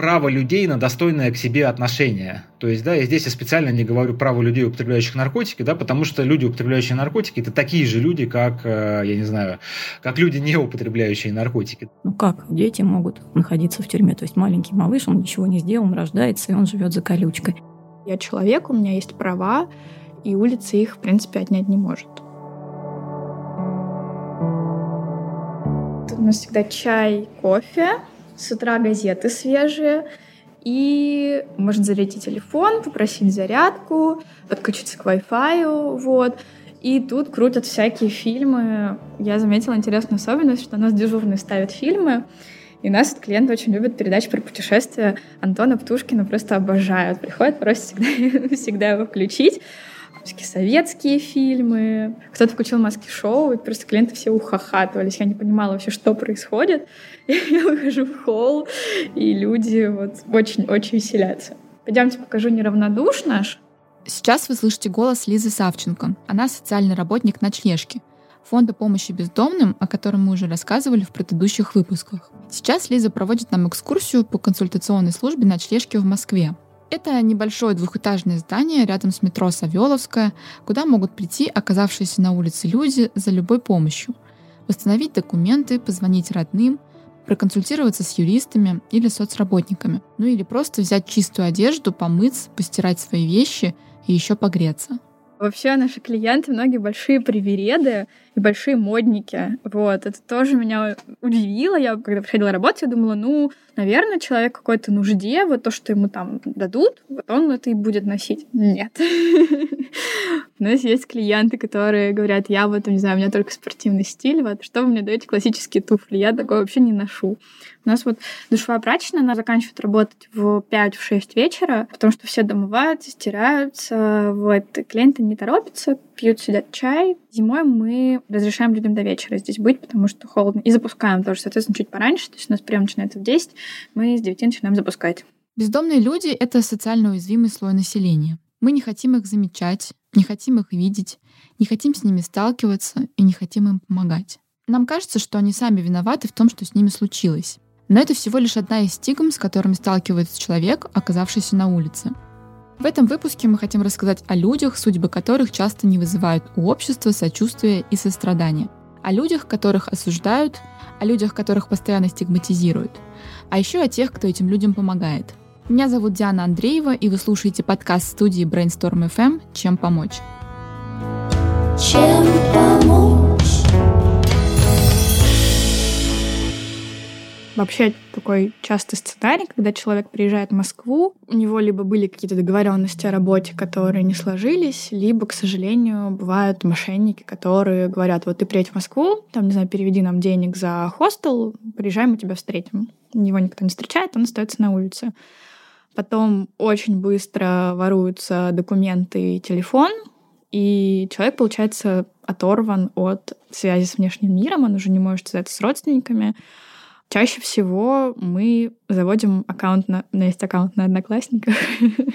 право людей на достойное к себе отношение. То есть, да, я здесь я специально не говорю право людей, употребляющих наркотики, да, потому что люди, употребляющие наркотики, это такие же люди, как, э, я не знаю, как люди, не употребляющие наркотики. Ну как, дети могут находиться в тюрьме. То есть маленький малыш, он ничего не сделал, он рождается, и он живет за колючкой. Я человек, у меня есть права, и улица их, в принципе, отнять не может. Тут у нас всегда чай, кофе, с утра газеты свежие, и можно зарядить телефон, попросить зарядку, подключиться к Wi-Fi, вот. И тут крутят всякие фильмы. Я заметила интересную особенность, что у нас дежурный ставит фильмы, и у нас клиенты очень любят передачи про путешествия. Антона Птушкина просто обожают. Приходят, просят всегда, всегда его включить всякие советские фильмы. Кто-то включил маски-шоу, и просто клиенты все ухахатывались. Я не понимала вообще, что происходит. Я выхожу в холл, и люди вот очень-очень веселятся. Пойдемте покажу неравнодуш наш. Сейчас вы слышите голос Лизы Савченко. Она социальный работник ночлежки, фонда помощи бездомным, о котором мы уже рассказывали в предыдущих выпусках. Сейчас Лиза проводит нам экскурсию по консультационной службе ночлежки в Москве. Это небольшое двухэтажное здание рядом с метро Савеловская, куда могут прийти оказавшиеся на улице люди за любой помощью. Восстановить документы, позвонить родным, проконсультироваться с юристами или соцработниками. Ну или просто взять чистую одежду, помыться, постирать свои вещи и еще погреться. Вообще наши клиенты многие большие привереды и большие модники. Вот, это тоже меня удивило. Я, когда приходила работать, я думала, ну, наверное, человек какой-то нужде, вот то, что ему там дадут, вот он это и будет носить. Нет. У нас есть клиенты, которые говорят, я вот, не знаю, у меня только спортивный стиль, вот, что вы мне даете классические туфли? Я такое вообще не ношу. У нас вот душевая прачечная, она заканчивает работать в 5-6 вечера, потому что все домываются, стираются, вот, клиенты не торопятся, пьют, сидят чай. Зимой мы разрешаем людям до вечера здесь быть, потому что холодно. И запускаем тоже, соответственно, чуть пораньше. То есть у нас прием начинается в 10, мы с 9 начинаем запускать. Бездомные люди — это социально уязвимый слой населения. Мы не хотим их замечать, не хотим их видеть, не хотим с ними сталкиваться и не хотим им помогать. Нам кажется, что они сами виноваты в том, что с ними случилось. Но это всего лишь одна из стигм, с которыми сталкивается человек, оказавшийся на улице. В этом выпуске мы хотим рассказать о людях, судьбы которых часто не вызывают у общества сочувствия и сострадания. О людях, которых осуждают, о людях, которых постоянно стигматизируют. А еще о тех, кто этим людям помогает. Меня зовут Диана Андреева, и вы слушаете подкаст студии Brainstorm FM «Чем помочь?». Чем помочь? Вообще такой частый сценарий, когда человек приезжает в Москву, у него либо были какие-то договоренности о работе, которые не сложились, либо, к сожалению, бывают мошенники, которые говорят, вот ты приедь в Москву, там, не знаю, переведи нам денег за хостел, приезжаем, мы тебя встретим. Его никто не встречает, он остается на улице. Потом очень быстро воруются документы и телефон, и человек, получается, оторван от связи с внешним миром, он уже не может связаться с родственниками, Чаще всего мы заводим аккаунт на... У меня есть аккаунт на Одноклассниках.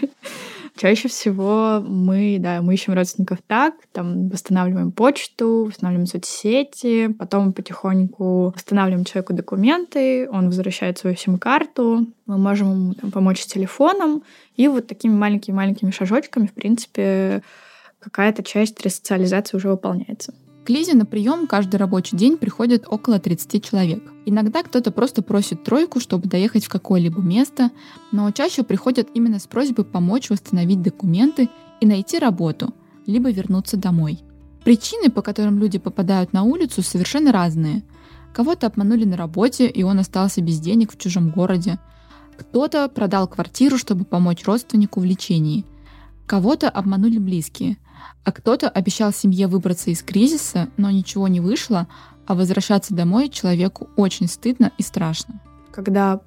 Чаще всего мы, да, мы ищем родственников так, там восстанавливаем почту, восстанавливаем соцсети, потом потихоньку восстанавливаем человеку документы, он возвращает свою сим-карту, мы можем ему там, помочь с телефоном, и вот такими маленькими-маленькими шажочками, в принципе, какая-то часть ресоциализации уже выполняется. К Лизе на прием каждый рабочий день приходит около 30 человек. Иногда кто-то просто просит тройку, чтобы доехать в какое-либо место, но чаще приходят именно с просьбой помочь восстановить документы и найти работу, либо вернуться домой. Причины, по которым люди попадают на улицу, совершенно разные. Кого-то обманули на работе, и он остался без денег в чужом городе. Кто-то продал квартиру, чтобы помочь родственнику в лечении. Кого-то обманули близкие – а кто-то обещал семье выбраться из кризиса, но ничего не вышло, а возвращаться домой человеку очень стыдно и страшно. Когда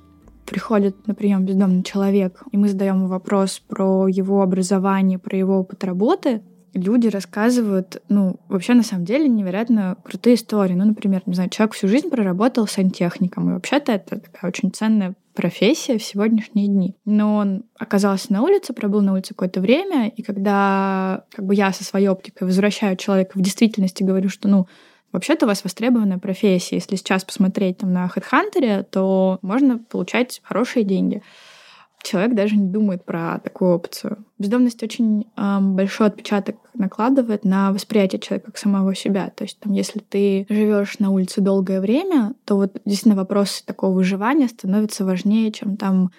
приходит на прием бездомный человек, и мы задаем вопрос про его образование, про его опыт работы, люди рассказывают, ну, вообще на самом деле невероятно крутые истории. Ну, например, не знаю, человек всю жизнь проработал сантехником, и вообще-то это такая очень ценная профессия в сегодняшние дни. Но он оказался на улице, пробыл на улице какое-то время, и когда как бы я со своей оптикой возвращаю человека в действительности, говорю, что, ну, Вообще-то у вас востребованная профессия. Если сейчас посмотреть там, на HeadHunter, то можно получать хорошие деньги. Человек даже не думает про такую опцию. Бездомность очень э, большой отпечаток накладывает на восприятие человека как самого себя. То есть, там, если ты живешь на улице долгое время, то вот действительно вопросы такого выживания становятся важнее, чем там,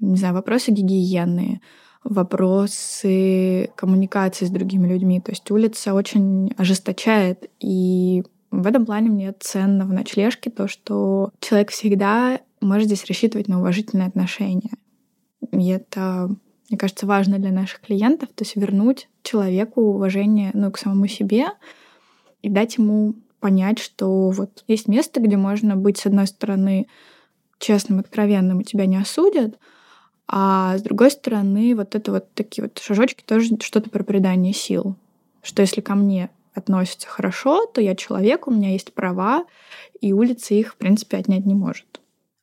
не знаю, вопросы гигиены, вопросы коммуникации с другими людьми. То есть улица очень ожесточает, и в этом плане мне ценно в ночлежке то, что человек всегда может здесь рассчитывать на уважительные отношения. И это, мне кажется, важно для наших клиентов, то есть вернуть человеку уважение ну, к самому себе и дать ему понять, что вот есть место, где можно быть, с одной стороны, честным, откровенным, и тебя не осудят, а с другой стороны, вот это вот такие вот шажочки тоже что-то про придание сил. Что если ко мне относятся хорошо, то я человек, у меня есть права, и улица их, в принципе, отнять не может.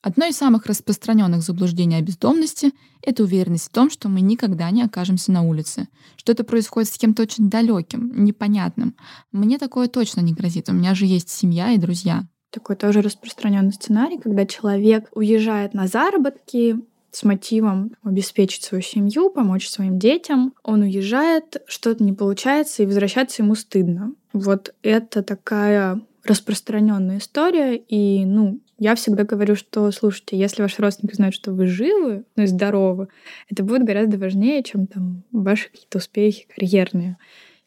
Одно из самых распространенных заблуждений о бездомности — это уверенность в том, что мы никогда не окажемся на улице, что это происходит с кем-то очень далеким, непонятным. Мне такое точно не грозит, у меня же есть семья и друзья. Такой тоже распространенный сценарий, когда человек уезжает на заработки, с мотивом обеспечить свою семью, помочь своим детям. Он уезжает, что-то не получается, и возвращаться ему стыдно. Вот это такая распространенная история, и, ну, я всегда говорю, что, слушайте, если ваши родственники знают, что вы живы, ну и здоровы, это будет гораздо важнее, чем там ваши какие-то успехи карьерные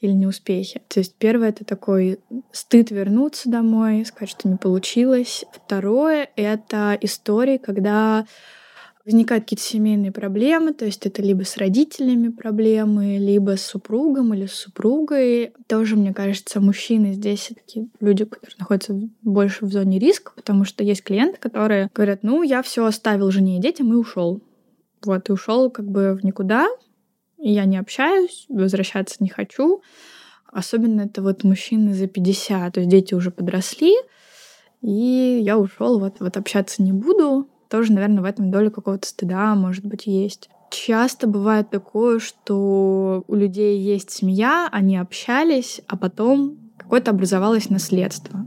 или неуспехи. То есть первое — это такой стыд вернуться домой, сказать, что не получилось. Второе — это истории, когда возникают какие-то семейные проблемы, то есть это либо с родителями проблемы, либо с супругом или с супругой. Тоже, мне кажется, мужчины здесь такие люди, которые находятся больше в зоне риска, потому что есть клиенты, которые говорят, ну, я все оставил жене и детям и ушел. Вот, и ушел как бы в никуда, и я не общаюсь, возвращаться не хочу. Особенно это вот мужчины за 50, то есть дети уже подросли, и я ушел, вот, вот общаться не буду, тоже, наверное, в этом доля какого-то стыда, может быть, есть. Часто бывает такое, что у людей есть семья, они общались, а потом какое-то образовалось наследство.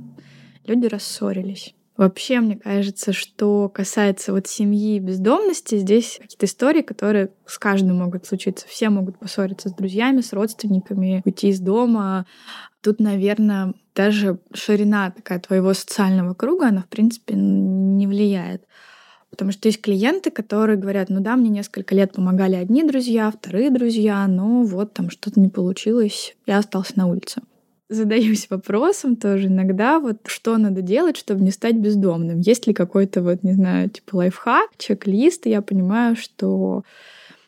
Люди рассорились. Вообще, мне кажется, что касается вот семьи бездомности, здесь какие-то истории, которые с каждым могут случиться. Все могут поссориться с друзьями, с родственниками, уйти из дома. Тут, наверное, даже ширина такая твоего социального круга, она, в принципе, не влияет. Потому что есть клиенты, которые говорят, ну да, мне несколько лет помогали одни друзья, вторые друзья, но вот там что-то не получилось, я остался на улице. Задаюсь вопросом тоже иногда, вот что надо делать, чтобы не стать бездомным. Есть ли какой-то вот, не знаю, типа лайфхак, чек-лист, и я понимаю, что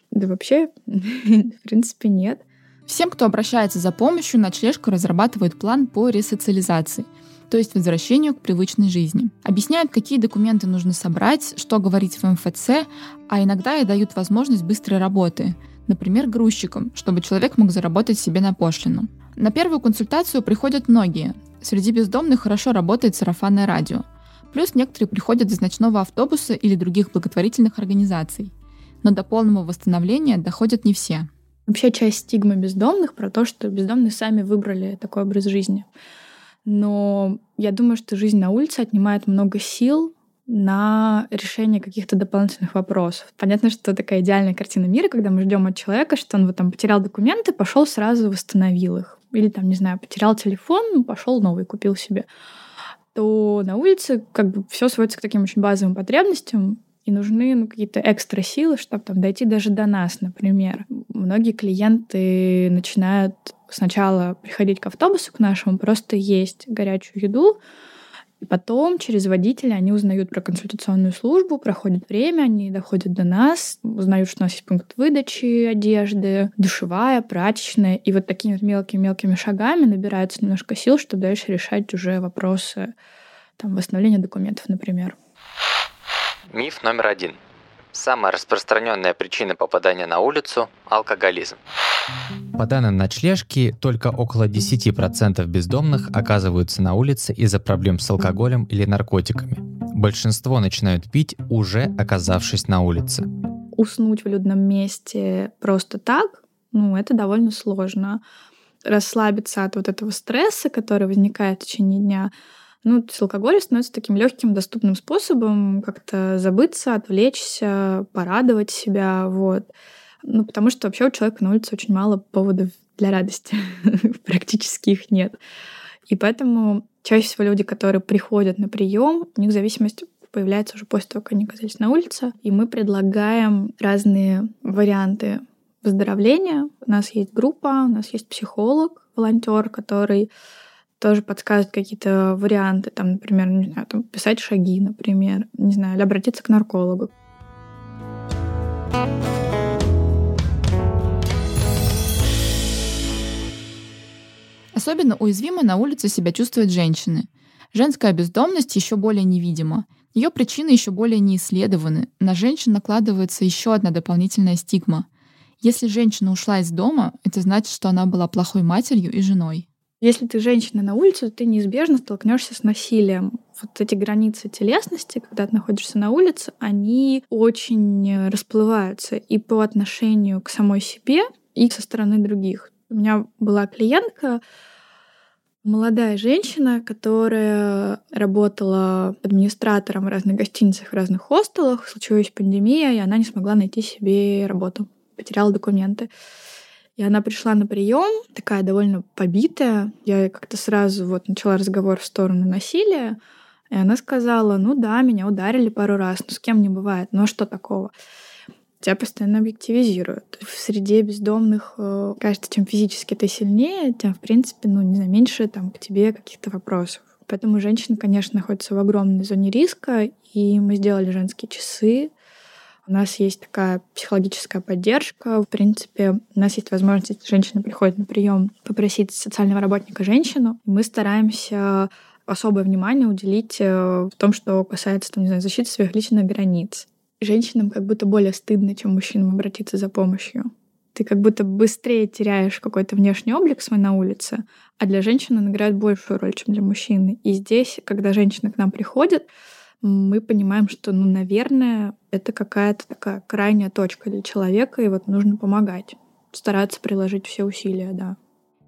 да вообще, в принципе, нет. Всем, кто обращается за помощью, ночлежку разрабатывает план по ресоциализации — то есть возвращению к привычной жизни. Объясняют, какие документы нужно собрать, что говорить в МФЦ, а иногда и дают возможность быстрой работы, например, грузчиком, чтобы человек мог заработать себе на пошлину. На первую консультацию приходят многие. Среди бездомных хорошо работает сарафанное радио. Плюс некоторые приходят из ночного автобуса или других благотворительных организаций. Но до полного восстановления доходят не все. Вообще часть стигмы бездомных про то, что бездомные сами выбрали такой образ жизни. Но я думаю, что жизнь на улице отнимает много сил на решение каких-то дополнительных вопросов. Понятно, что такая идеальная картина мира, когда мы ждем от человека, что он вот там потерял документы, пошел сразу восстановил их. Или там, не знаю, потерял телефон, пошел новый, купил себе. То на улице как бы все сводится к таким очень базовым потребностям, и нужны ну, какие-то экстра силы, чтобы там дойти даже до нас, например. Многие клиенты начинают сначала приходить к автобусу к нашему, просто есть горячую еду, и потом через водителя они узнают про консультационную службу, проходит время, они доходят до нас, узнают, что у нас есть пункт выдачи одежды, душевая, прачечная. И вот такими мелкими-мелкими шагами набирается немножко сил, чтобы дальше решать уже вопросы там, восстановления документов, например. Миф номер один. Самая распространенная причина попадания на улицу – алкоголизм. По данным ночлежки, только около 10% бездомных оказываются на улице из-за проблем с алкоголем или наркотиками. Большинство начинают пить, уже оказавшись на улице. Уснуть в людном месте просто так, ну, это довольно сложно. расслабиться от вот этого стресса, который возникает в течение дня, ну, с алкоголем становится таким легким, доступным способом как-то забыться, отвлечься, порадовать себя, вот. Ну, потому что вообще у человека на улице очень мало поводов для радости. Практически их нет. И поэтому чаще всего люди, которые приходят на прием, у них зависимость появляется уже после того, как они оказались на улице. И мы предлагаем разные варианты выздоровления. У нас есть группа, у нас есть психолог, волонтер, который тоже подсказывает какие-то варианты, там, например, не знаю, там, писать шаги, например, не знаю, или обратиться к наркологу. Особенно уязвимо на улице себя чувствуют женщины. Женская бездомность еще более невидима. Ее причины еще более не исследованы. На женщин накладывается еще одна дополнительная стигма. Если женщина ушла из дома, это значит, что она была плохой матерью и женой. Если ты женщина на улице, то ты неизбежно столкнешься с насилием. Вот эти границы телесности, когда ты находишься на улице, они очень расплываются и по отношению к самой себе, и со стороны других. У меня была клиентка, молодая женщина, которая работала администратором в разных гостиницах, в разных хостелах. Случилась пандемия, и она не смогла найти себе работу. Потеряла документы. И она пришла на прием, такая довольно побитая. Я как-то сразу вот начала разговор в сторону насилия. И она сказала, ну да, меня ударили пару раз, ну с кем не бывает, а что такого? Тебя постоянно объективизируют. В среде бездомных, э, кажется, чем физически ты сильнее, тем, в принципе, ну, не знаю, меньше там к тебе каких-то вопросов. Поэтому женщина, конечно, находится в огромной зоне риска, и мы сделали женские часы, у нас есть такая психологическая поддержка. В принципе, у нас есть возможность, женщина приходит на прием, попросить социального работника женщину. Мы стараемся особое внимание уделить э, в том, что касается там, не знаю, защиты своих личных границ. Женщинам как будто более стыдно, чем мужчинам обратиться за помощью. Ты как будто быстрее теряешь какой-то внешний облик свой на улице, а для женщины он играет большую роль, чем для мужчины. И здесь, когда женщина к нам приходит, мы понимаем, что, ну, наверное, это какая-то такая крайняя точка для человека, и вот нужно помогать, стараться приложить все усилия, да.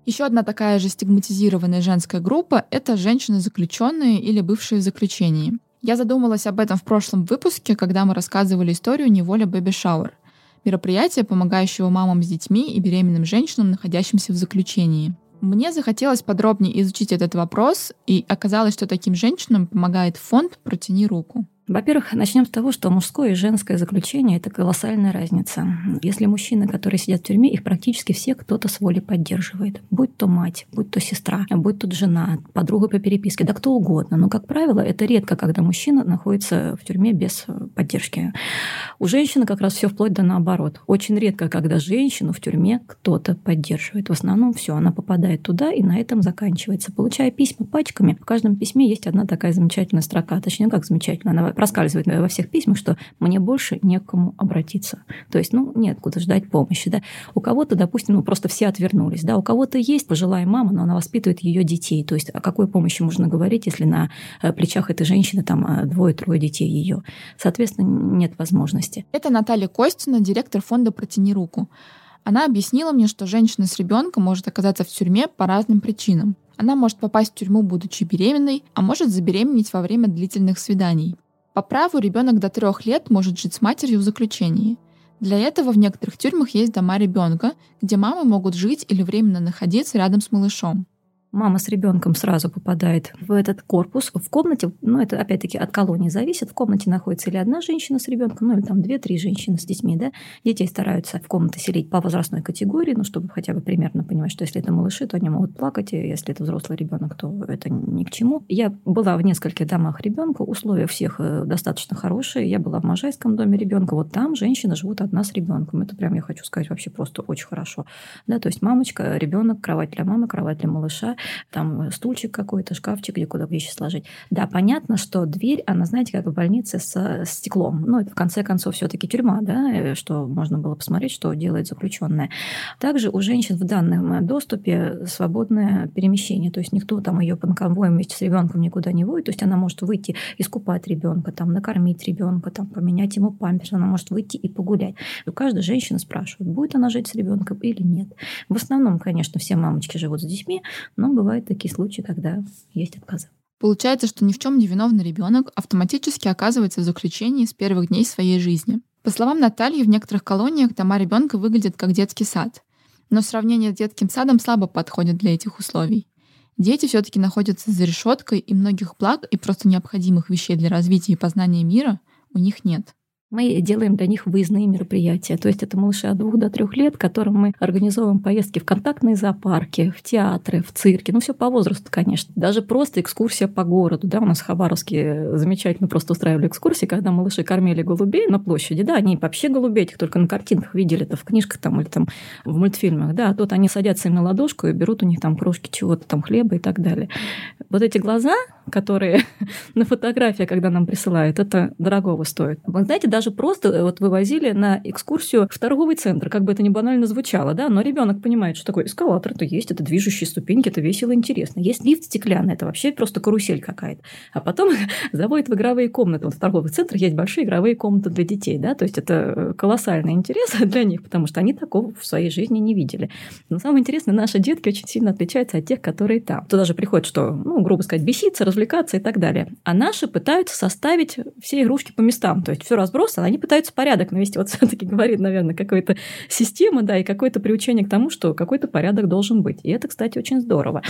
Еще одна такая же стигматизированная женская группа — это женщины-заключенные или бывшие в заключении. Я задумалась об этом в прошлом выпуске, когда мы рассказывали историю «Неволя Бэби Шауэр» мероприятие, помогающего мамам с детьми и беременным женщинам, находящимся в заключении. Мне захотелось подробнее изучить этот вопрос, и оказалось, что таким женщинам помогает фонд «Протяни руку». Во-первых, начнем с того, что мужское и женское заключение – это колоссальная разница. Если мужчины, которые сидят в тюрьме, их практически все кто-то с волей поддерживает. Будь то мать, будь то сестра, будь то жена, подруга по переписке, да кто угодно. Но, как правило, это редко, когда мужчина находится в тюрьме без поддержки. У женщины как раз все вплоть до наоборот. Очень редко, когда женщину в тюрьме кто-то поддерживает. В основном все, она попадает туда и на этом заканчивается. Получая письма пачками, в каждом письме есть одна такая замечательная строка. Точнее, как замечательная, она проскальзывает во всех письмах, что мне больше не к кому обратиться. То есть, ну, нет куда ждать помощи. Да? У кого-то, допустим, ну, просто все отвернулись. Да? У кого-то есть пожилая мама, но она воспитывает ее детей. То есть, о какой помощи можно говорить, если на э, плечах этой женщины там э, двое-трое детей ее? Соответственно, нет возможности. Это Наталья Костина, директор фонда «Протяни руку». Она объяснила мне, что женщина с ребенком может оказаться в тюрьме по разным причинам. Она может попасть в тюрьму, будучи беременной, а может забеременеть во время длительных свиданий. По праву ребенок до трех лет может жить с матерью в заключении. Для этого в некоторых тюрьмах есть дома ребенка, где мамы могут жить или временно находиться рядом с малышом мама с ребенком сразу попадает в этот корпус. В комнате, ну, это опять-таки от колонии зависит, в комнате находится или одна женщина с ребенком, ну, или там две-три женщины с детьми, да. Детей стараются в комнаты селить по возрастной категории, ну, чтобы хотя бы примерно понимать, что если это малыши, то они могут плакать, и если это взрослый ребенок, то это ни к чему. Я была в нескольких домах ребенка, условия всех э, достаточно хорошие. Я была в Можайском доме ребенка, вот там женщина живут одна с ребенком. Это прям, я хочу сказать, вообще просто очень хорошо. Да, то есть мамочка, ребенок, кровать для мамы, кровать для малыша. Там стульчик какой-то, шкафчик, где куда вещи сложить. Да, понятно, что дверь, она, знаете, как в больнице с, стеклом. Ну, это в конце концов все-таки тюрьма, да, э, что можно было посмотреть, что делает заключенная. Также у женщин в данном доступе свободное перемещение, то есть никто там ее по конвоем вместе с ребенком никуда не водит, то есть она может выйти искупать ребенка, там накормить ребенка, там поменять ему памперс, она может выйти и погулять. У каждой женщины спрашивают, будет она жить с ребенком или нет. В основном, конечно, все мамочки живут с детьми, но бывают такие случаи, когда есть отказы. Получается, что ни в чем не виновный ребенок автоматически оказывается в заключении с первых дней своей жизни. По словам Натальи, в некоторых колониях дома ребенка выглядят как детский сад. Но сравнение с детским садом слабо подходит для этих условий. Дети все-таки находятся за решеткой, и многих благ и просто необходимых вещей для развития и познания мира у них нет мы делаем для них выездные мероприятия. То есть это малыши от двух до трех лет, которым мы организовываем поездки в контактные зоопарки, в театры, в цирки. Ну, все по возрасту, конечно. Даже просто экскурсия по городу. Да, у нас в Хабаровске замечательно просто устраивали экскурсии, когда малыши кормили голубей на площади. Да, они вообще голубей этих только на картинках видели, это в книжках там или там в мультфильмах. Да, а тут они садятся им на ладошку и берут у них там крошки чего-то, там хлеба и так далее. Вот эти глаза, которые на фотографии, когда нам присылают, это дорогого стоит. Вы знаете, даже просто э, вот вывозили на экскурсию в торговый центр, как бы это ни банально звучало, да, но ребенок понимает, что такое эскалатор, это есть, это движущие ступеньки, это весело, интересно. Есть лифт стеклянный, это вообще просто карусель какая-то. А потом заводят в игровые комнаты. Вот в торговых центрах есть большие игровые комнаты для детей, да, то есть это э, колоссальный интерес для них, потому что они такого в своей жизни не видели. Но самое интересное, наши детки очень сильно отличаются от тех, которые там. Туда же приходят, что, ну, грубо сказать, беситься, развлекаться и так далее. А наши пытаются составить все игрушки по местам, то есть все разбросано они пытаются порядок навести. Вот все-таки говорит, наверное, какая-то система, да, и какое-то приучение к тому, что какой-то порядок должен быть. И это, кстати, очень здорово.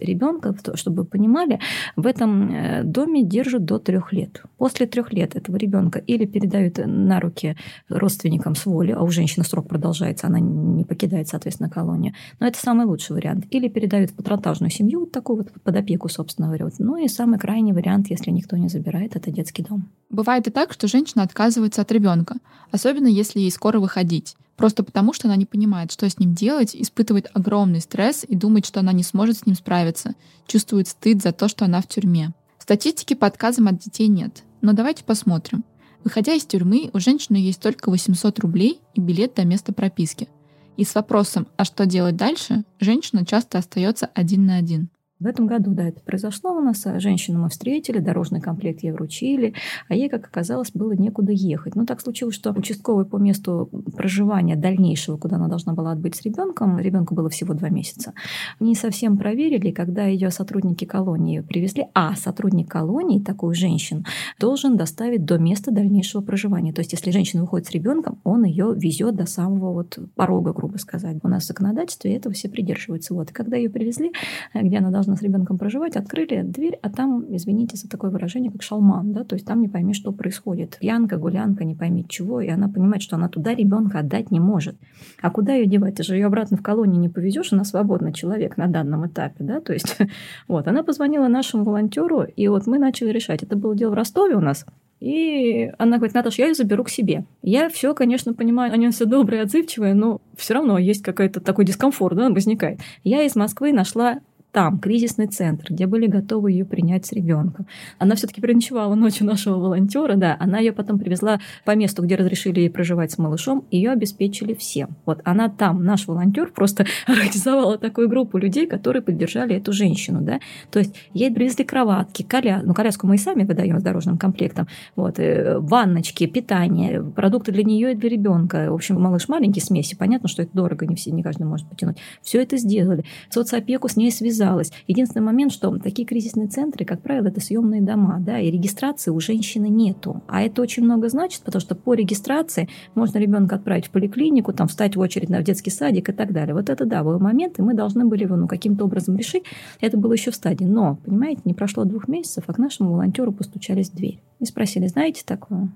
Ребенка, чтобы вы понимали, в этом э, доме держат до трех лет. После трех лет этого ребенка или передают на руки родственникам с воли, а у женщины срок продолжается, она не покидает, соответственно, колонию. Но это самый лучший вариант. Или передают в патронтажную семью, вот такую вот под опеку, собственно говоря. Ну и самый крайний вариант, если никто не забирает, это детский дом. Бывает и так, что женщина отказывается от ребенка, особенно если ей скоро выходить. Просто потому, что она не понимает, что с ним делать, испытывает огромный стресс и думает, что она не сможет с ним справиться, чувствует стыд за то, что она в тюрьме. Статистики по отказам от детей нет, но давайте посмотрим. Выходя из тюрьмы, у женщины есть только 800 рублей и билет до места прописки. И с вопросом «а что делать дальше?» женщина часто остается один на один. В этом году, да, это произошло у нас. А женщину мы встретили, дорожный комплект ей вручили, а ей, как оказалось, было некуда ехать. Ну, так случилось, что участковый по месту проживания дальнейшего, куда она должна была отбыть с ребенком, ребенку было всего два месяца, не совсем проверили, когда ее сотрудники колонии привезли, а сотрудник колонии, такую женщину, должен доставить до места дальнейшего проживания. То есть, если женщина выходит с ребенком, он ее везет до самого вот порога, грубо сказать. У нас в законодательстве этого все придерживаются. Вот. И когда ее привезли, где она должна с ребенком проживать, открыли дверь, а там, извините за такое выражение, как шалман, да, то есть там не пойми, что происходит. Пьянка, гулянка, не пойми чего, и она понимает, что она туда ребенка отдать не может. А куда ее девать? Ты же ее обратно в колонию не повезешь, она свободный человек на данном этапе, да, то есть вот, она позвонила нашему волонтеру, и вот мы начали решать. Это было дело в Ростове у нас, и она говорит, Наташа, я ее заберу к себе. Я все, конечно, понимаю, они все добрые, отзывчивые, но все равно есть какой-то такой дискомфорт, да, возникает. Я из Москвы нашла там кризисный центр, где были готовы ее принять с ребенком. Она все-таки переночевала ночью нашего волонтера, да, она ее потом привезла по месту, где разрешили ей проживать с малышом, ее обеспечили всем. Вот она там, наш волонтер, просто организовала такую группу людей, которые поддержали эту женщину, да. То есть ей привезли кроватки, коля... ну коляску мы и сами выдаем с дорожным комплектом, вот, э, ванночки, питание, продукты для нее и для ребенка. В общем, малыш маленький смеси, понятно, что это дорого, не все, не каждый может потянуть. Все это сделали. Соцопеку с ней связали связалась. Единственный момент, что такие кризисные центры, как правило, это съемные дома, да, и регистрации у женщины нету. А это очень много значит, потому что по регистрации можно ребенка отправить в поликлинику, там встать в очередь на детский садик и так далее. Вот это да, был момент, и мы должны были его ну, каким-то образом решить. Это было еще в стадии. Но, понимаете, не прошло двух месяцев, а к нашему волонтеру постучались в дверь. И спросили, знаете такое?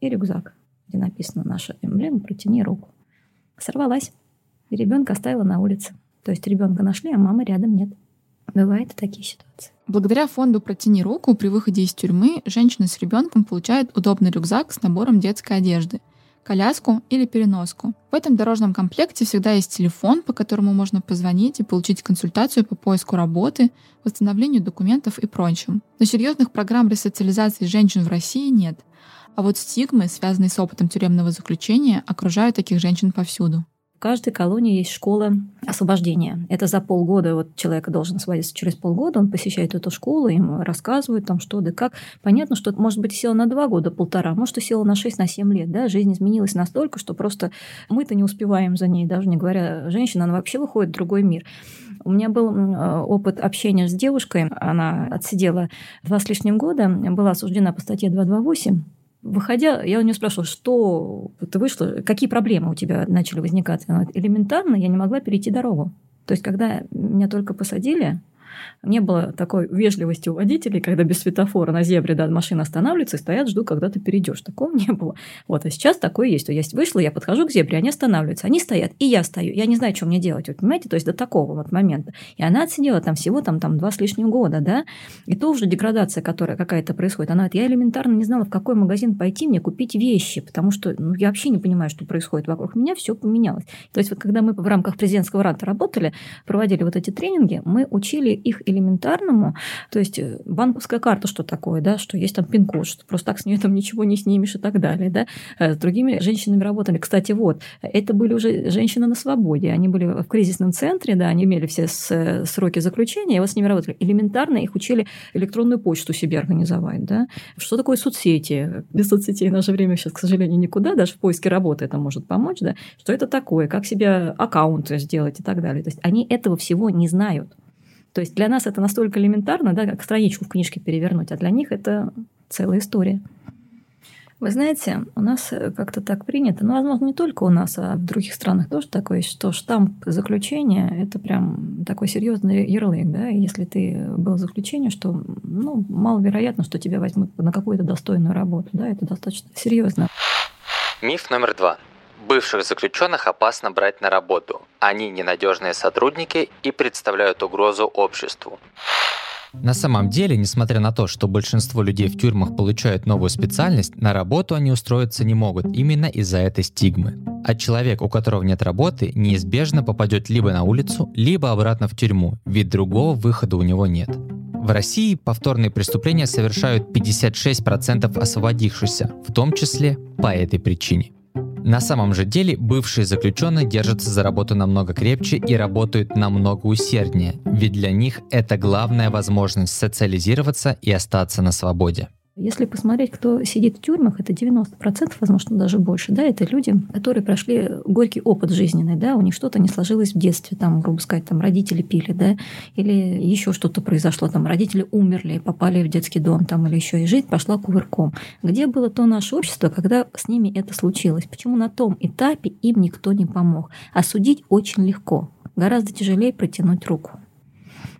И рюкзак, где написано наша эмблема «Протяни руку». Сорвалась. И ребенка оставила на улице. То есть ребенка нашли, а мамы рядом нет. Бывают такие ситуации. Благодаря фонду «Протяни руку» при выходе из тюрьмы женщина с ребенком получает удобный рюкзак с набором детской одежды. коляску или переноску. В этом дорожном комплекте всегда есть телефон, по которому можно позвонить и получить консультацию по поиску работы, восстановлению документов и прочим. Но серьезных программ ресоциализации женщин в России нет. А вот стигмы, связанные с опытом тюремного заключения, окружают таких женщин повсюду. В каждой колонии есть школа освобождения. Это за полгода, вот человек должен освободиться через полгода, он посещает эту школу, им рассказывают там что да как. Понятно, что, может быть, села на два года, полтора, может, села на шесть, на семь лет. Да? Жизнь изменилась настолько, что просто мы-то не успеваем за ней, даже не говоря женщина, она вообще выходит в другой мир. У меня был опыт общения с девушкой, она отсидела два с лишним года, была осуждена по статье 228, Выходя, я у нее спрашивала, что ты вышла, какие проблемы у тебя начали возникать. Она говорит, элементарно я не могла перейти дорогу. То есть, когда меня только посадили, не было такой вежливости у водителей, когда без светофора на зебре да, машина останавливается и стоят, ждут, когда ты перейдешь. Такого не было. Вот, а сейчас такое есть. То есть вышла, я подхожу к зебре, они останавливаются, они стоят, и я стою. Я не знаю, что мне делать. Вот, понимаете, то есть до такого вот момента. И она отсидела там всего там, там два с лишним года, да, и то уже деградация, которая какая-то происходит. Она говорит, я элементарно не знала, в какой магазин пойти мне купить вещи, потому что ну, я вообще не понимаю, что происходит вокруг меня, все поменялось. То есть вот когда мы в рамках президентского ранта работали, проводили вот эти тренинги, мы учили их элементарному, то есть э, банковская карта, что такое, да, что есть там пин-код, что просто так с нее там ничего не снимешь и так далее, да. Э, с другими женщинами работали. Кстати, вот, это были уже женщины на свободе, они были в кризисном центре, да, они имели все сроки заключения, и вот с ними работали. Элементарно их учили электронную почту себе организовать, да. Что такое соцсети? Без соцсетей в наше время сейчас, к сожалению, никуда, даже в поиске работы это может помочь, да. Что это такое? Как себе аккаунт сделать и так далее. То есть они этого всего не знают. То есть для нас это настолько элементарно, да, как страничку в книжке перевернуть, а для них это целая история. Вы знаете, у нас как-то так принято, ну, возможно, не только у нас, а в других странах тоже такое что штамп заключения – это прям такой серьезный ярлык, да, и если ты был в заключении, что, ну, маловероятно, что тебя возьмут на какую-то достойную работу, да, это достаточно серьезно. Миф номер два. Бывших заключенных опасно брать на работу. Они ненадежные сотрудники и представляют угрозу обществу. На самом деле, несмотря на то, что большинство людей в тюрьмах получают новую специальность, на работу они устроиться не могут именно из-за этой стигмы. А человек, у которого нет работы, неизбежно попадет либо на улицу, либо обратно в тюрьму, ведь другого выхода у него нет. В России повторные преступления совершают 56% освободившихся, в том числе по этой причине. На самом же деле бывшие заключенные держатся за работу намного крепче и работают намного усерднее, ведь для них это главная возможность социализироваться и остаться на свободе. Если посмотреть, кто сидит в тюрьмах, это 90%, возможно, даже больше. Да, это люди, которые прошли горький опыт жизненный, да, у них что-то не сложилось в детстве, там, грубо сказать, там родители пили, да, или еще что-то произошло, там родители умерли, попали в детский дом, там, или еще и жизнь пошла кувырком. Где было то наше общество, когда с ними это случилось? Почему на том этапе им никто не помог? А судить очень легко, гораздо тяжелее протянуть руку.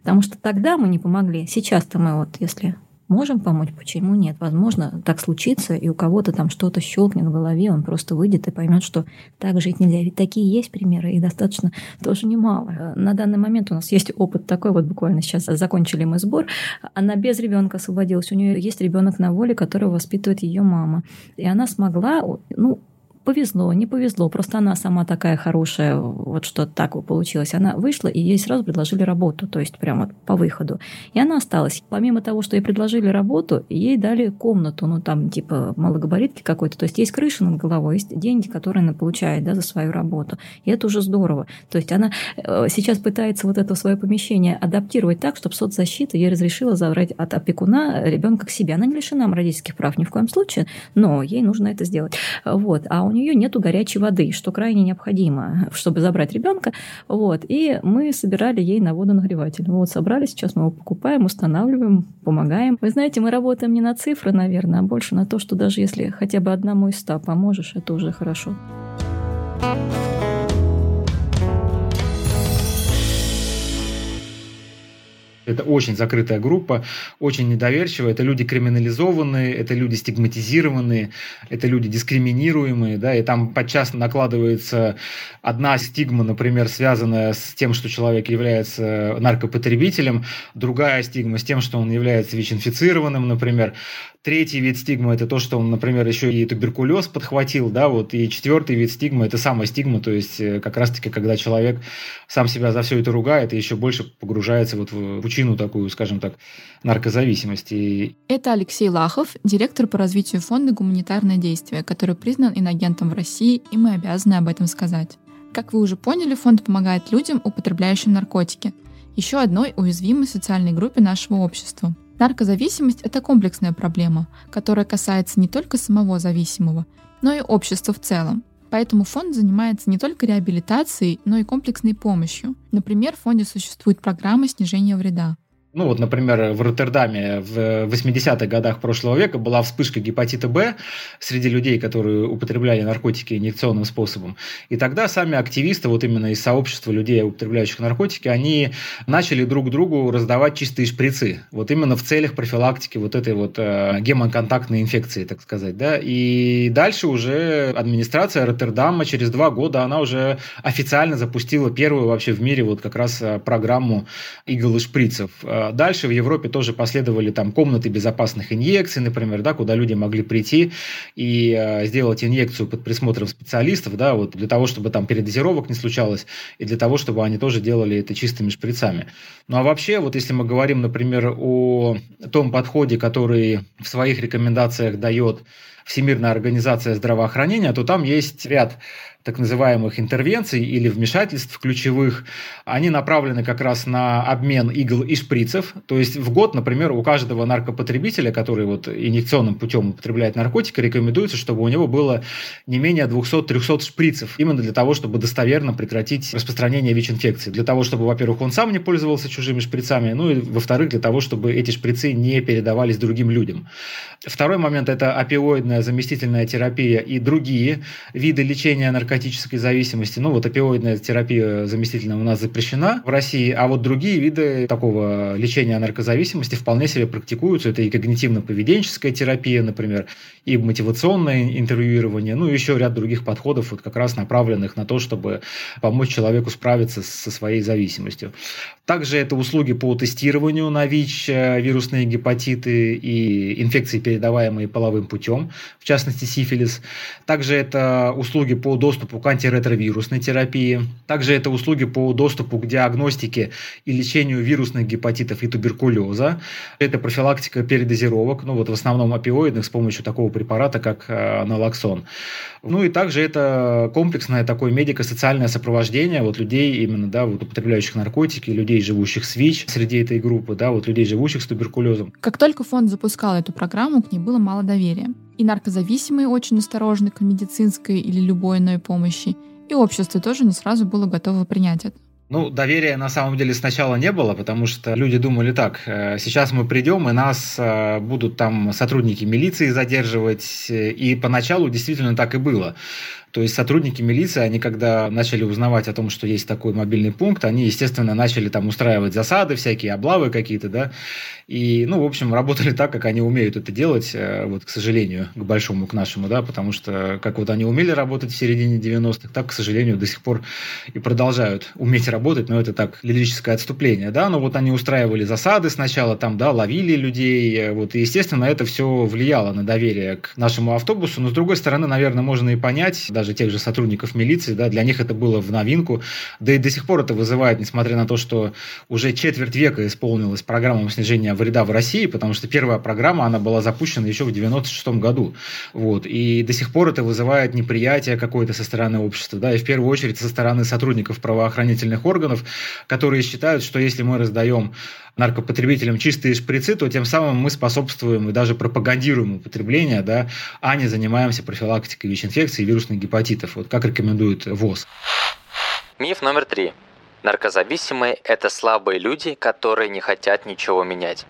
Потому что тогда мы не помогли. Сейчас-то мы вот, если можем помочь, почему нет? Возможно, так случится, и у кого-то там что-то щелкнет в голове, он просто выйдет и поймет, что так жить нельзя. Ведь такие есть примеры, и достаточно тоже немало. На данный момент у нас есть опыт такой, вот буквально сейчас закончили мы сбор. Она без ребенка освободилась. У нее есть ребенок на воле, которого воспитывает ее мама. И она смогла, ну, повезло, не повезло, просто она сама такая хорошая, вот что так получилось. Она вышла, и ей сразу предложили работу, то есть прямо по выходу. И она осталась. Помимо того, что ей предложили работу, ей дали комнату, ну там типа малогабаритки какой-то, то есть есть крыша над головой, есть деньги, которые она получает да, за свою работу. И это уже здорово. То есть она э, сейчас пытается вот это свое помещение адаптировать так, чтобы соцзащита ей разрешила забрать от опекуна ребенка к себе. Она не лишена родительских прав ни в коем случае, но ей нужно это сделать. Вот. А у нее нету горячей воды, что крайне необходимо, чтобы забрать ребенка. Вот. И мы собирали ей на водонагреватель. Вот собрали, сейчас мы его покупаем, устанавливаем, помогаем. Вы знаете, мы работаем не на цифры, наверное, а больше на то, что даже если хотя бы одному из ста поможешь, это уже хорошо. Это очень закрытая группа, очень недоверчивая. Это люди криминализованные, это люди стигматизированные, это люди дискриминируемые, да, и там подчас накладывается одна стигма, например, связанная с тем, что человек является наркопотребителем, другая стигма с тем, что он является ВИЧ-инфицированным, например, Третий вид стигмы – это то, что он, например, еще и туберкулез подхватил, да, вот, и четвертый вид стигмы – это самая стигма, то есть э, как раз-таки, когда человек сам себя за все это ругает и еще больше погружается вот в пучину такую, скажем так, наркозависимости. Это Алексей Лахов, директор по развитию фонда «Гуманитарное действие», который признан иногентом в России, и мы обязаны об этом сказать. Как вы уже поняли, фонд помогает людям, употребляющим наркотики, еще одной уязвимой социальной группе нашего общества – Наркозависимость – это комплексная проблема, которая касается не только самого зависимого, но и общества в целом. Поэтому фонд занимается не только реабилитацией, но и комплексной помощью. Например, в фонде существует программа снижения вреда. Ну вот, например, в Роттердаме в 80-х годах прошлого века была вспышка гепатита Б среди людей, которые употребляли наркотики инъекционным способом. И тогда сами активисты, вот именно из сообщества людей, употребляющих наркотики, они начали друг другу раздавать чистые шприцы. Вот именно в целях профилактики вот этой вот э, гемоконтактной инфекции, так сказать. Да? И дальше уже администрация Роттердама через два года, она уже официально запустила первую вообще в мире вот как раз э, программу игл и шприцев э, Дальше в Европе тоже последовали там комнаты безопасных инъекций, например, да, куда люди могли прийти и э, сделать инъекцию под присмотром специалистов, да, вот для того, чтобы там передозировок не случалось, и для того, чтобы они тоже делали это чистыми шприцами. Ну а вообще, вот если мы говорим, например, о том подходе, который в своих рекомендациях дает Всемирная организация здравоохранения, то там есть ряд так называемых интервенций или вмешательств ключевых, они направлены как раз на обмен игл и шприцев. То есть в год, например, у каждого наркопотребителя, который вот инъекционным путем употребляет наркотики, рекомендуется, чтобы у него было не менее 200-300 шприцев, именно для того, чтобы достоверно прекратить распространение ВИЧ-инфекции. Для того, чтобы, во-первых, он сам не пользовался чужими шприцами, ну и, во-вторых, для того, чтобы эти шприцы не передавались другим людям. Второй момент – это опиоидная заместительная терапия и другие виды лечения наркотиков наркотической зависимости. Ну, вот опиоидная терапия заместительная у нас запрещена в России, а вот другие виды такого лечения наркозависимости вполне себе практикуются. Это и когнитивно-поведенческая терапия, например, и мотивационное интервьюирование, ну, и еще ряд других подходов, вот как раз направленных на то, чтобы помочь человеку справиться со своей зависимостью. Также это услуги по тестированию на ВИЧ, э, вирусные гепатиты и инфекции, передаваемые половым путем, в частности сифилис. Также это услуги по доступу доступу к антиретровирусной терапии. Также это услуги по доступу к диагностике и лечению вирусных гепатитов и туберкулеза. Это профилактика передозировок, ну вот в основном опиоидных с помощью такого препарата, как э, налоксон. Ну и также это комплексное такое медико-социальное сопровождение вот людей именно, да, вот употребляющих наркотики, людей, живущих с ВИЧ среди этой группы, да, вот людей, живущих с туберкулезом. Как только фонд запускал эту программу, к ней было мало доверия. И наркозависимые очень осторожны к медицинской или любой иной помощи, и общество тоже не сразу было готово принять это. Ну, доверия на самом деле сначала не было, потому что люди думали так, э, сейчас мы придем, и нас э, будут там сотрудники милиции задерживать, и поначалу действительно так и было. То есть сотрудники милиции, они когда начали узнавать о том, что есть такой мобильный пункт, они, естественно, начали там устраивать засады, всякие облавы какие-то, да, и, ну, в общем, работали так, как они умеют это делать, э, вот, к сожалению, к большому, к нашему, да, потому что как вот они умели работать в середине 90-х, так, к сожалению, до сих пор и продолжают уметь работать, но это так, лирическое отступление, да, но вот они устраивали засады сначала, там, да, ловили людей, э, вот, и, естественно, это все влияло на доверие к нашему автобусу, но, с другой стороны, наверное, можно и понять, даже даже тех же сотрудников милиции, да, для них это было в новинку, да и до сих пор это вызывает, несмотря на то, что уже четверть века исполнилась программа снижения вреда в России, потому что первая программа, она была запущена еще в 96 году, вот, и до сих пор это вызывает неприятие какое-то со стороны общества, да, и в первую очередь со стороны сотрудников правоохранительных органов, которые считают, что если мы раздаем наркопотребителям чистые шприцы, то тем самым мы способствуем и даже пропагандируем употребление, да, а не занимаемся профилактикой ВИЧ-инфекции и вирусных гепатитов, вот как рекомендует ВОЗ. Миф номер три. Наркозависимые – это слабые люди, которые не хотят ничего менять.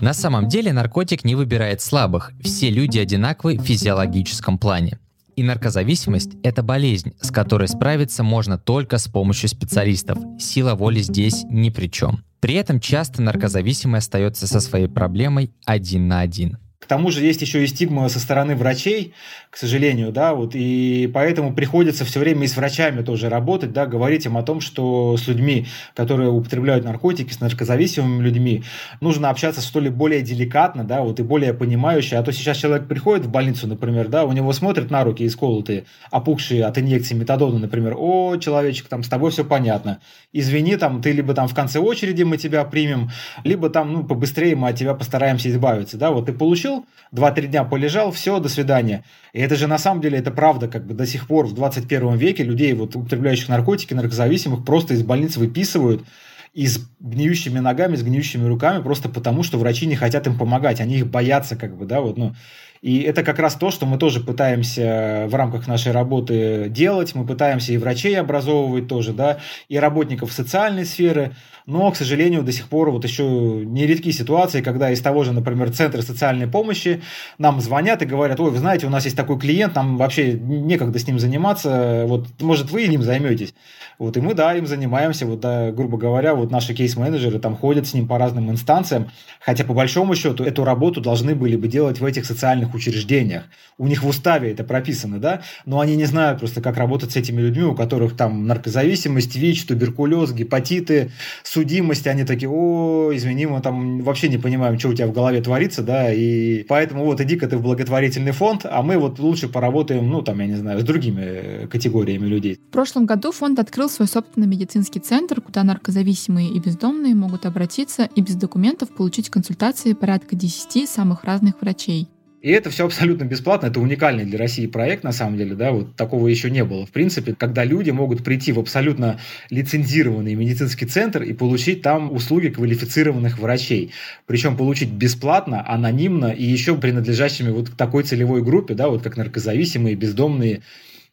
На самом деле наркотик не выбирает слабых, все люди одинаковы в физиологическом плане. И наркозависимость – это болезнь, с которой справиться можно только с помощью специалистов. Сила воли здесь ни при чем. При этом часто наркозависимый остается со своей проблемой один на один. К тому же есть еще и стигма со стороны врачей, к сожалению, да, вот, и поэтому приходится все время и с врачами тоже работать, да, говорить им о том, что с людьми, которые употребляют наркотики, с наркозависимыми людьми, нужно общаться что ли более деликатно, да, вот, и более понимающе, а то сейчас человек приходит в больницу, например, да, у него смотрят на руки исколотые, опухшие от инъекции метадона, например, о, человечек, там, с тобой все понятно, извини, там, ты либо там в конце очереди мы тебя примем, либо там, ну, побыстрее мы от тебя постараемся избавиться, да, вот, ты получил получил, 2-3 дня полежал, все, до свидания. И это же на самом деле, это правда, как бы до сих пор в 21 веке людей, вот, употребляющих наркотики, наркозависимых, просто из больниц выписывают и с гниющими ногами, с гниющими руками, просто потому, что врачи не хотят им помогать, они их боятся, как бы, да, вот, ну, и это как раз то, что мы тоже пытаемся в рамках нашей работы делать. Мы пытаемся и врачей образовывать тоже, да, и работников социальной сферы. Но, к сожалению, до сих пор вот еще нередки ситуации, когда из того же, например, Центра социальной помощи нам звонят и говорят, ой, вы знаете, у нас есть такой клиент, нам вообще некогда с ним заниматься, вот, может, вы им займетесь. Вот, и мы, да, им занимаемся, вот, да, грубо говоря, вот наши кейс-менеджеры там ходят с ним по разным инстанциям, хотя по большому счету эту работу должны были бы делать в этих социальных учреждениях. У них в уставе это прописано, да, но они не знают просто, как работать с этими людьми, у которых там наркозависимость, ВИЧ, туберкулез, гепатиты, судимость, они такие, о, извини, мы там вообще не понимаем, что у тебя в голове творится, да, и поэтому вот иди-ка ты в благотворительный фонд, а мы вот лучше поработаем, ну, там, я не знаю, с другими категориями людей. В прошлом году фонд открыл свой собственный медицинский центр, куда наркозависимые и бездомные могут обратиться и без документов получить консультации порядка 10 самых разных врачей. И это все абсолютно бесплатно, это уникальный для России проект, на самом деле, да, вот такого еще не было. В принципе, когда люди могут прийти в абсолютно лицензированный медицинский центр и получить там услуги квалифицированных врачей. Причем получить бесплатно, анонимно и еще принадлежащими вот к такой целевой группе, да, вот как наркозависимые, бездомные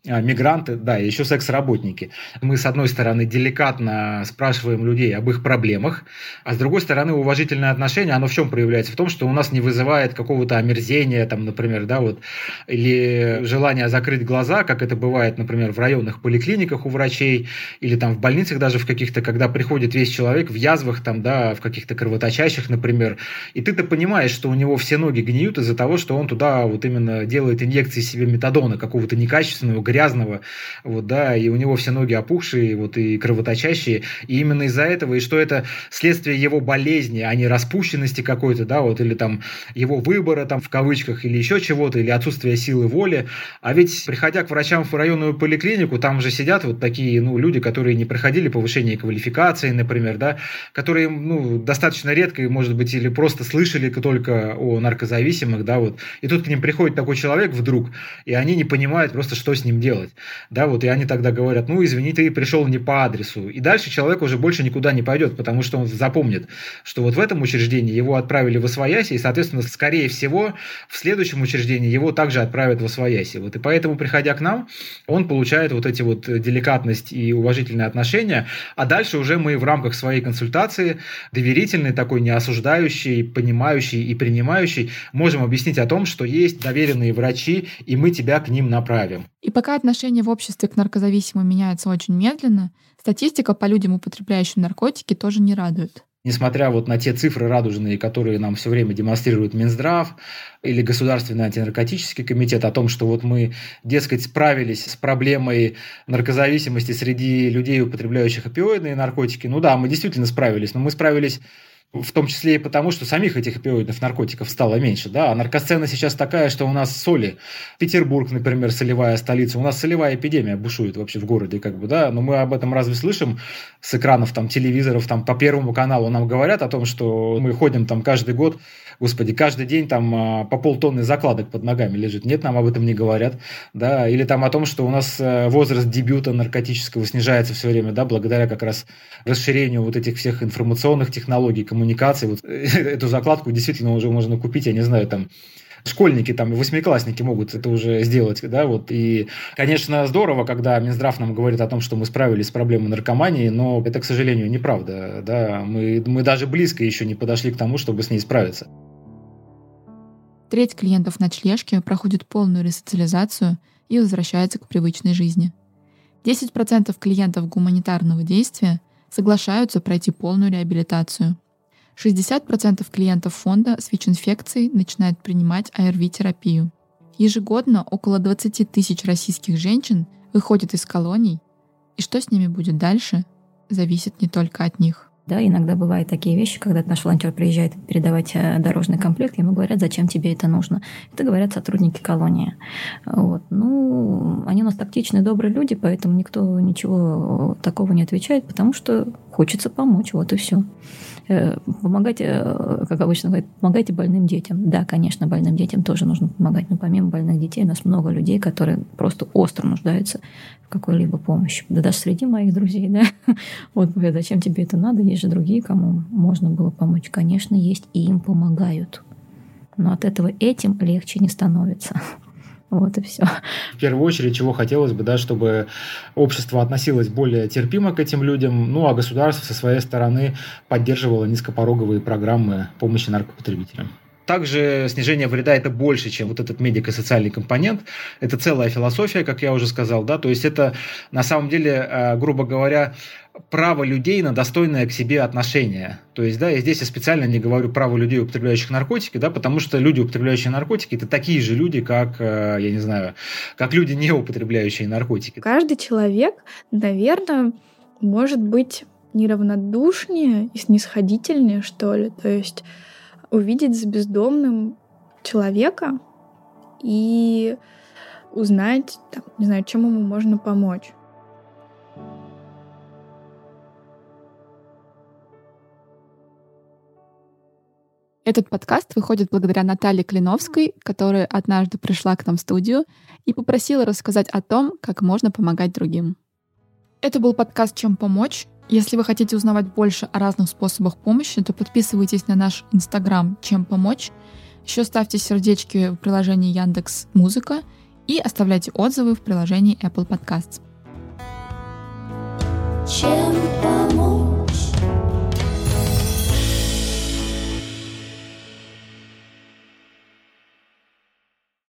мигранты, да, еще секс-работники. Мы, с одной стороны, деликатно спрашиваем людей об их проблемах, а с другой стороны, уважительное отношение, оно в чем проявляется? В том, что у нас не вызывает какого-то омерзения, там, например, да, вот, или желания закрыть глаза, как это бывает, например, в районных поликлиниках у врачей, или там в больницах даже в каких-то, когда приходит весь человек в язвах, там, да, в каких-то кровоточащих, например, и ты-то понимаешь, что у него все ноги гниют из-за того, что он туда вот именно делает инъекции себе метадона, какого-то некачественного, грязного, вот, да, и у него все ноги опухшие, вот, и кровоточащие, и именно из-за этого, и что это следствие его болезни, а не распущенности какой-то, да, вот, или там его выбора, там, в кавычках, или еще чего-то, или отсутствие силы воли, а ведь, приходя к врачам в районную поликлинику, там же сидят вот такие, ну, люди, которые не проходили повышение квалификации, например, да, которые, ну, достаточно редко, может быть, или просто слышали только о наркозависимых, да, вот, и тут к ним приходит такой человек вдруг, и они не понимают просто, что с ним делать. Да, вот, и они тогда говорят, ну, извини, ты пришел не по адресу. И дальше человек уже больше никуда не пойдет, потому что он запомнит, что вот в этом учреждении его отправили в Освояси, и, соответственно, скорее всего, в следующем учреждении его также отправят в Освояси. Вот, и поэтому, приходя к нам, он получает вот эти вот деликатность и уважительные отношения, а дальше уже мы в рамках своей консультации, доверительный такой, не осуждающий, понимающий и принимающий, можем объяснить о том, что есть доверенные врачи, и мы тебя к ним направим. И пока отношение в обществе к наркозависимым меняется очень медленно, статистика по людям, употребляющим наркотики, тоже не радует. Несмотря вот на те цифры радужные, которые нам все время демонстрирует Минздрав или Государственный антинаркотический комитет о том, что вот мы, дескать, справились с проблемой наркозависимости среди людей, употребляющих опиоидные наркотики. Ну да, мы действительно справились, но мы справились в том числе и потому, что самих этих опиоидных наркотиков стало меньше. Да? А наркосцена сейчас такая, что у нас соли. Петербург, например, солевая столица. У нас солевая эпидемия бушует вообще в городе. Как бы, да? Но мы об этом разве слышим с экранов там, телевизоров там, по Первому каналу? Нам говорят о том, что мы ходим там каждый год господи, каждый день там а, по полтонны закладок под ногами лежит. Нет, нам об этом не говорят. Да? Или там о том, что у нас э, возраст дебюта наркотического снижается все время, да, благодаря как раз расширению вот этих всех информационных технологий, коммуникаций. Вот эту закладку действительно уже можно купить, я не знаю, там школьники, там, восьмиклассники могут это уже сделать, да, вот, и, конечно, здорово, когда Минздрав нам говорит о том, что мы справились с проблемой наркомании, но это, к сожалению, неправда, да, мы, мы даже близко еще не подошли к тому, чтобы с ней справиться. Треть клиентов ночлежки проходит полную ресоциализацию и возвращается к привычной жизни. 10% клиентов гуманитарного действия соглашаются пройти полную реабилитацию. 60% клиентов фонда с ВИЧ-инфекцией начинают принимать АРВИ-терапию. Ежегодно около 20 тысяч российских женщин выходят из колоний, и что с ними будет дальше, зависит не только от них. Да, иногда бывают такие вещи, когда наш волонтер приезжает передавать э, дорожный комплект, ему говорят, зачем тебе это нужно. Это говорят сотрудники колонии. Вот. Ну, они у нас тактичные, добрые люди, поэтому никто ничего такого не отвечает, потому что хочется помочь, вот и все. Э, помогать, э, как обычно говорят, помогайте больным детям. Да, конечно, больным детям тоже нужно помогать, но помимо больных детей у нас много людей, которые просто остро нуждаются в какой-либо помощи. Да даже среди моих друзей, да. Вот говорят, зачем тебе это надо? Есть же другие, кому можно было помочь. Конечно, есть, и им помогают. Но от этого этим легче не становится. Вот и все. В первую очередь, чего хотелось бы, да, чтобы общество относилось более терпимо к этим людям, ну а государство со своей стороны поддерживало низкопороговые программы помощи наркопотребителям. Также снижение вреда это больше, чем вот этот медико-социальный компонент. Это целая философия, как я уже сказал, да, то есть это на самом деле, э, грубо говоря, право людей на достойное к себе отношение. То есть, да, и здесь я специально не говорю право людей, употребляющих наркотики, да, потому что люди, употребляющие наркотики, это такие же люди, как, э, я не знаю, как люди, не употребляющие наркотики. Каждый человек, наверное, может быть неравнодушнее и снисходительнее, что ли. То есть увидеть с бездомным человека и узнать, там, не знаю, чем ему можно помочь. Этот подкаст выходит благодаря Наталье Клиновской, которая однажды пришла к нам в студию и попросила рассказать о том, как можно помогать другим. Это был подкаст «Чем помочь?». Если вы хотите узнавать больше о разных способах помощи, то подписывайтесь на наш инстаграм «Чем помочь?». Еще ставьте сердечки в приложении Яндекс Музыка и оставляйте отзывы в приложении Apple Podcasts. Чем помочь?